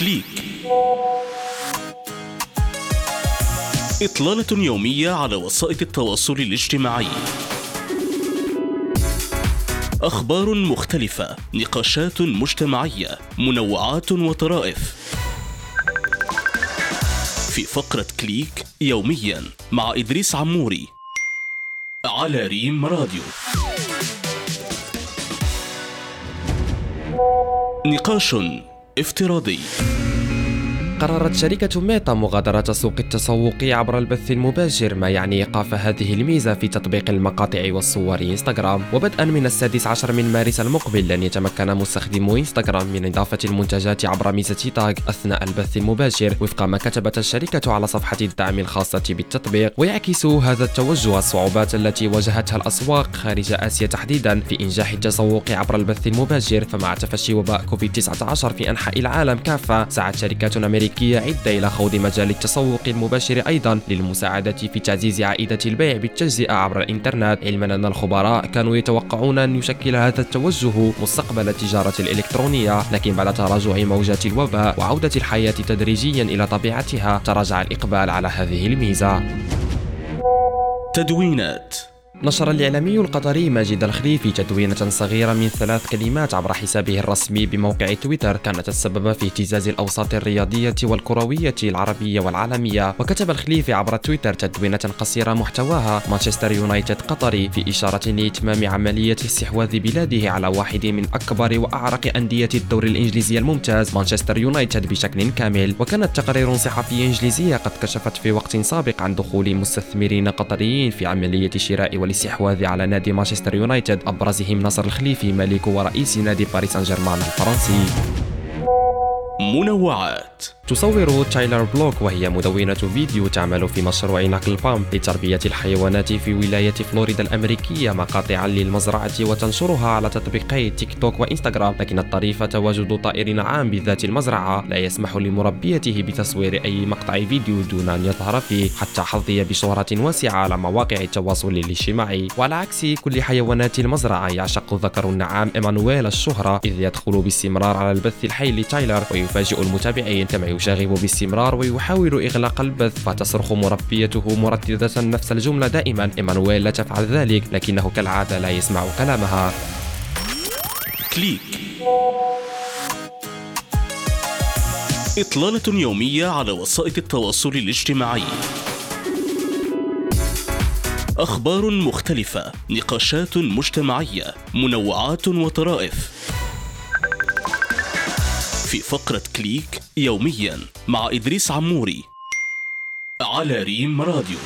كليك إطلالة يومية على وسائل التواصل الاجتماعي. أخبار مختلفة نقاشات مجتمعية منوعات وطرائف. في فقرة كليك يوميا مع إدريس عموري على ريم راديو. نقاش افتراضي. قررت شركة ميتا مغادرة سوق التسوق عبر البث المباشر ما يعني إيقاف هذه الميزة في تطبيق المقاطع والصور إنستغرام. وبدءا من السادس عشر من مارس المقبل لن يتمكن مستخدمو إنستغرام من إضافة المنتجات عبر ميزة تاغ أثناء البث المباشر. وفق ما كتبت الشركة على صفحة الدعم الخاصة بالتطبيق ويعكس هذا التوجه الصعوبات التي واجهتها الأسواق خارج آسيا تحديدا في إنجاح التسوق عبر البث المباشر. فمع تفشي وباء كوفيد 19 في أنحاء العالم كافة سعت شركات أمريكية أمريكية عدة إلى خوض مجال التسوق المباشر أيضا للمساعدة في تعزيز عائدة البيع بالتجزئة عبر الإنترنت. علما أن الخبراء كانوا يتوقعون أن يشكل هذا التوجه مستقبل التجارة الإلكترونية لكن بعد تراجع موجات الوباء وعودة الحياة تدريجيا إلى طبيعتها تراجع الإقبال على هذه الميزة. تدوينات نشر الإعلامي القطري ماجد الخليفي تدوينة صغيرة من ثلاث كلمات عبر حسابه الرسمي بموقع تويتر كانت السبب في اهتزاز الأوساط الرياضية والكروية العربية والعالمية. وكتب الخليفي عبر تويتر تدوينة قصيرة محتواها مانشستر يونايتد قطري في إشارة لإتمام عملية استحواذ بلاده على واحد من أكبر وأعرق أندية الدوري الإنجليزي الممتاز مانشستر يونايتد بشكل كامل. وكانت تقارير صحفية إنجليزية قد كشفت في وقت سابق عن دخول مستثمرين قطريين في عملية شراء والاستحواذ على نادي مانشستر يونايتد. أبرزهم نصر الخليفي مالك ورئيس نادي باريس سان جيرمان الفرنسي. منوعات. تصور تايلر بلوك وهي مدونة فيديو تعمل في مشروع نقل بام لتربية الحيوانات في ولاية فلوريدا الأمريكية مقاطعا للمزرعة وتنشرها على تطبيقي تيك توك وإنستغرام لكن الطريف تواجد طائر نعام بذات المزرعة لا يسمح لمربيته بتصوير أي مقطع فيديو دون أن يظهر فيه حتى حظي بشهرة واسعة على مواقع التواصل الاجتماعي. وعلى عكس كل حيوانات المزرعة يعشق ذكر النعام إيمانويل الشهرة إذ يدخل باستمرار على البث الحي لتايلر ويفاجئ المتابعين. كما يشاغب باستمرار ويحاول إغلاق البث. فتصرخ مربيته مرددة نفس الجملة دائما. إيمانويل لا تفعل ذلك لكنه كالعادة لا يسمع كلامها. كليك. إطلالة يومية على وسائل التواصل الاجتماعي. أخبار مختلفة نقاشات مجتمعية منوعات وطرائف. في فقرة كليك يوميا مع إدريس عموري على ريم راديو.